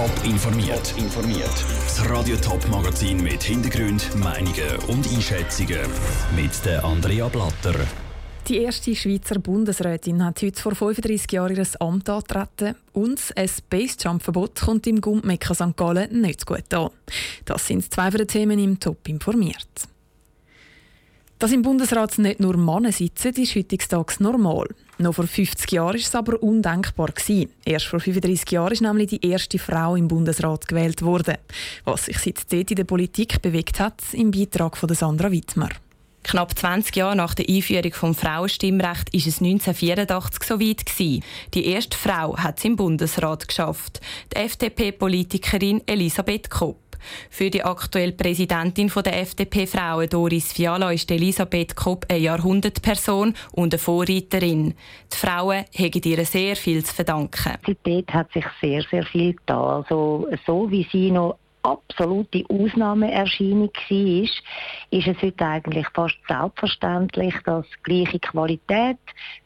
Top informiert. informiert. Das Radio Top Magazin mit Hintergrund, Meinungen und Einschätzungen mit der Andrea Blatter. Die erste Schweizer Bundesrätin hat heute vor 35 Jahren ihr Amt angetreten und ein Base-Jump-Verbot kommt im Gummecca St. Gallen nicht gut an. Das sind zwei von den Themen im Top informiert. Dass im Bundesrat nicht nur Männer sitzen, ist heutzutage normal. Noch vor 50 Jahren war es aber undenkbar. Erst vor 35 Jahren ist nämlich die erste Frau im Bundesrat gewählt worden. Was sich seitdem in der Politik bewegt hat, im Beitrag von Sandra Wittmer. Knapp 20 Jahre nach der Einführung des Frauenstimmrechts ist es 1984 so weit gewesen. Die erste Frau hat es im Bundesrat geschafft. Die FDP-Politikerin Elisabeth Kopp. Für die aktuelle Präsidentin der FDP-Frauen Doris Fiala ist Elisabeth Kopp eine Jahrhundertperson und eine Vorreiterin. Die Frauen haben ihr sehr viel zu verdanken. Dort hat sich sehr, sehr viel getan. Also, so wie sie noch absolute Ausnahmeerscheinung war, ist es heute eigentlich fast selbstverständlich, dass gleiche Qualität,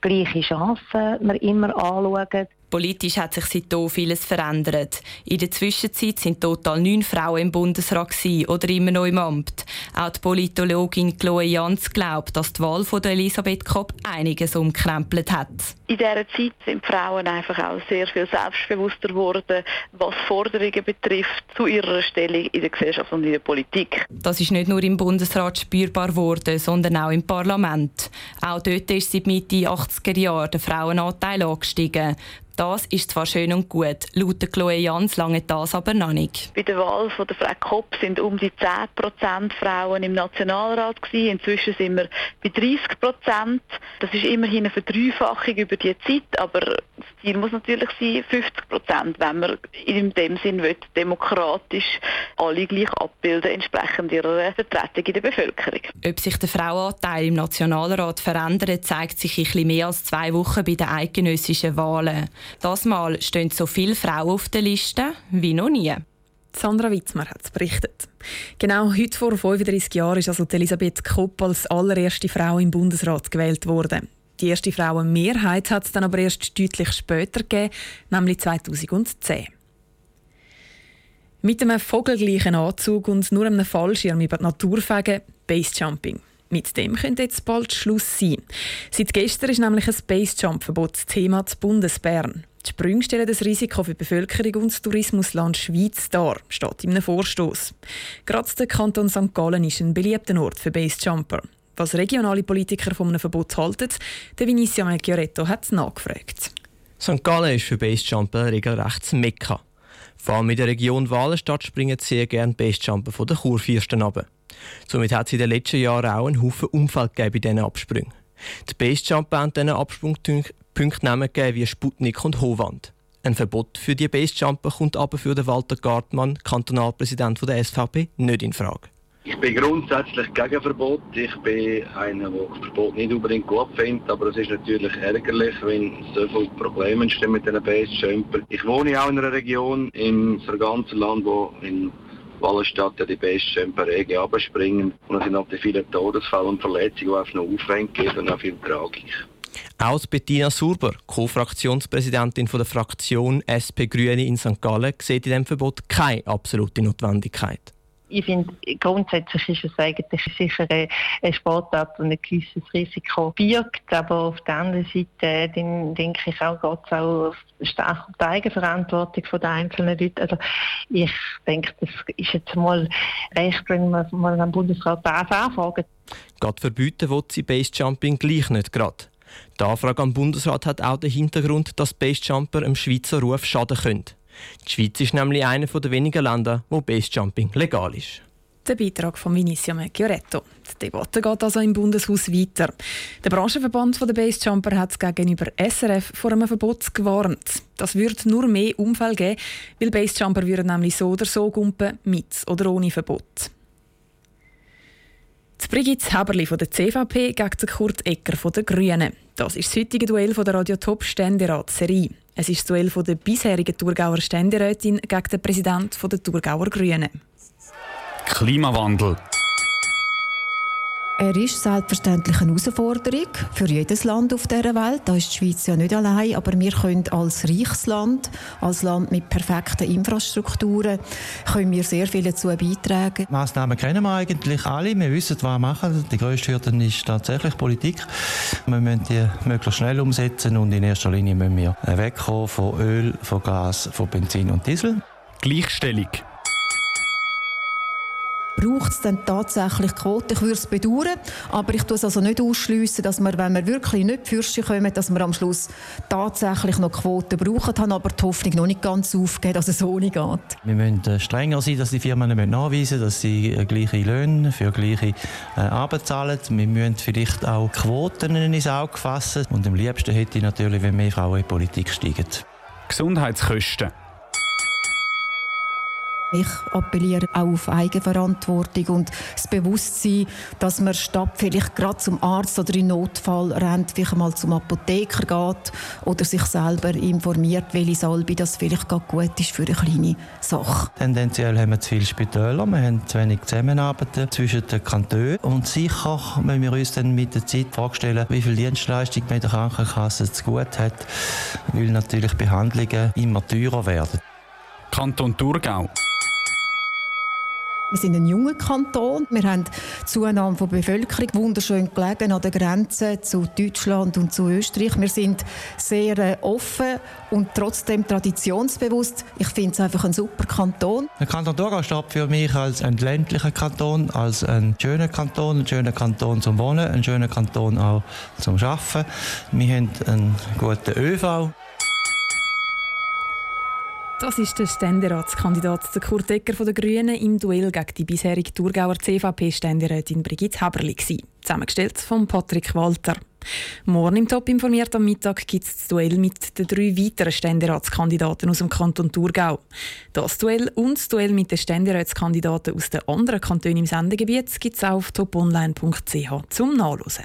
gleiche Chancen wir immer anschauen. Politisch hat sich seitdem vieles verändert. In der Zwischenzeit sind total neun Frauen im Bundesrat oder immer noch im Amt. Auch die Politologin Chloe Jans glaubt, dass die Wahl von Elisabeth Kopp einiges umkrempelt hat. In dieser Zeit sind Frauen einfach auch sehr viel selbstbewusster geworden, was Forderungen betrifft zu ihrer Stellung in der Gesellschaft und in der Politik. Das ist nicht nur im Bundesrat spürbar geworden, sondern auch im Parlament. Auch dort ist seit Mitte 80er Jahre der Frauenanteil angestiegen. Das ist zwar schön und gut, laut Chloe Jans lange das aber noch nicht. Bei der Wahl von der Frau Kopp sind um die 10% Frauen im Nationalrat gewesen. Inzwischen sind wir bei 30%. Das ist immerhin eine Verdreifachung über die Zeit, aber das Ziel muss natürlich sein 50%, wenn man in dem Sinn will, demokratisch alle gleich abbilden, entsprechend ihrer Vertretung in der Bevölkerung. Ob sich der Frauenanteil im Nationalrat verändert, zeigt sich in etwas mehr als zwei Wochen bei den eidgenössischen Wahlen. Das Mal stehen so viele Frauen auf der Liste wie noch nie. Sandra Witzmer hat es berichtet. Genau heute vor 35 Jahren ist also Elisabeth Kopp als allererste Frau im Bundesrat gewählt worden. Die erste Frauenmehrheit hat es dann aber erst deutlich später gegeben, nämlich 2010. Mit einem vogelgleichen Anzug und nur einem Fallschirm über die Natur fegen, Basejumping. Mit dem könnte jetzt bald Schluss sein. Seit gestern ist nämlich ein Base-Jump-Verbot Thema zu Bundesbern. Die Sprünge stellen das Risiko für die Bevölkerung und das Tourismusland Schweiz dar, steht in einem Vorstoß. Gerade der Kanton St. Gallen ist ein beliebter Ort für Basejumper. Was regionale Politiker von einem Verbot halten, der Vinicio Melchioretto hat nachgefragt. St. Gallen ist für Basejumper regelrecht Mekka. Vor allem in der Region Walenstadt springen sehr gerne Basejumper von den Kurfürsten runter. Somit hat es in den letzten Jahren auch einen Haufen Unfall gegeben bei diesen Absprüngen. Die Basejumper haben diesen Absprungpunkten Namen gegeben wie Sputnik und Howand. Ein Verbot für die Basejumper kommt aber für den Walter Gartmann, Kantonalpräsident der SVP, nicht in Frage. Ich bin grundsätzlich gegen Verbot. Ich bin einer, der Verbot nicht unbedingt gut findet, aber es ist natürlich ärgerlich, wenn so viele Probleme entstehen mit diesen Basejumper. Ich wohne auch in einer Region im ganzen Land, wo in Wallenstadt ja die besten Regen abspringen. Und es sind auch die vielen Todesfälle und Verletzungen, die einfach noch Aufwand geben und auch viel Tragik. Auch Bettina Surber, Co-Fraktionspräsidentin der Fraktion SP Grüne in St. Gallen, sieht in diesem Verbot keine absolute Notwendigkeit ich finde, grundsätzlich ist es eigentlich sicher eine Sportart, die ein gewisses Risiko birgt. Aber auf der anderen Seite denke ich auch, geht es auch stark um die Eigenverantwortung der einzelnen Leute. Also ich denke, das ist jetzt mal recht, wenn man mal am Bundesrat das anfragt. Gerade verbieten will sie Basejumping gleich nicht gerade. Die Anfrage am Bundesrat hat auch den Hintergrund, dass Basejumper im Schweizer Ruf schaden können. Die Schweiz ist nämlich einer der wenigen Länder, wo Basejumping legal ist. Der Beitrag von Vinicio Mecchioretto. Die Debatte geht also im Bundeshaus weiter. Der Branchenverband der Basejumper hat gegenüber SRF vor einem Verbot gewarnt. Das würde nur mehr Unfälle geben, weil Basejumper würden nämlich so oder so gumpen, mit oder ohne Verbot. Die Brigitte Haberli von der CVP gegen Kurt Ecker von der Grünen. Das ist das heutige Duell von der Radio Top Ständerat-Serie. Es ist das Duell von der bisherigen Thurgauer Ständerätin gegen den Präsidenten der Thurgauer Grünen. Klimawandel. Er ist selbstverständlich eine Herausforderung für jedes Land auf dieser Welt. Da ist die Schweiz ja nicht allein, aber wir können als reiches Land, als Land mit perfekten Infrastrukturen, können wir sehr viel dazu beitragen. Die Massnahmen kennen wir eigentlich alle. Wir wissen, was wir machen. Die grösste Hürde ist tatsächlich Politik. Wir müssen die möglichst schnell umsetzen und in erster Linie müssen wir wegkommen von Öl, von Gas, von Benzin und Diesel. Gleichstellung braucht es dann tatsächlich Quote. Ich würde es bedauern, aber ich tue es also nicht ausschliessen, dass wir, wenn wir wirklich nicht Fürste kommen, dass wir am Schluss tatsächlich noch Quoten brauchen, haben aber die Hoffnung noch nicht ganz aufgegeben, dass es so nicht geht. Wir müssen äh, strenger sein, dass die Firmen nachweisen müssen, dass sie äh, gleiche Löhne für gleiche äh, Arbeit zahlen. Wir müssen vielleicht auch Quoten ins Auge fassen und am liebsten hätte ich natürlich, wenn mehr Frauen in die Politik steigen. Gesundheitskosten ich appelliere auch auf Eigenverantwortung und das Bewusstsein, dass man statt vielleicht gerade zum Arzt oder in Notfall rennt, vielleicht mal zum Apotheker geht oder sich selber informiert, welche Salbe das vielleicht gerade gut ist für eine kleine Sache. Tendenziell haben wir zu viele Spitäler, wir haben zu wenig Zusammenarbeit zwischen den Kantonen und sicher müssen wir uns dann mit der Zeit vorstellen, wie viel Dienstleistung man in der Krankenkasse zu gut hat, weil natürlich Behandlungen immer teurer werden. Kanton Thurgau wir sind ein junger Kanton. Wir haben Zunahme von Bevölkerung, wunderschön gelegen an der Grenze zu Deutschland und zu Österreich. Wir sind sehr äh, offen und trotzdem traditionsbewusst. Ich finde es einfach ein super Kanton. Der Kanton Thurgau steht für mich als ein ländlicher Kanton, als ein schöner Kanton, ein schöner Kanton zum Wohnen, ein schöner Kanton auch zum Arbeiten. Wir haben einen guten ÖV. Das ist der Ständeratskandidat Kurt Ecker von den Grünen im Duell gegen die bisherige Thurgauer CVP-Ständerätin Brigitte Haberli. Zusammengestellt von Patrick Walter. Morgen im Top informiert am Mittag gibt es das Duell mit den drei weiteren Ständeratskandidaten aus dem Kanton Thurgau. Das Duell und das Duell mit den Ständeratskandidaten aus den anderen Kantonen im Sendegebiet gibt es auf toponline.ch zum Nachlesen.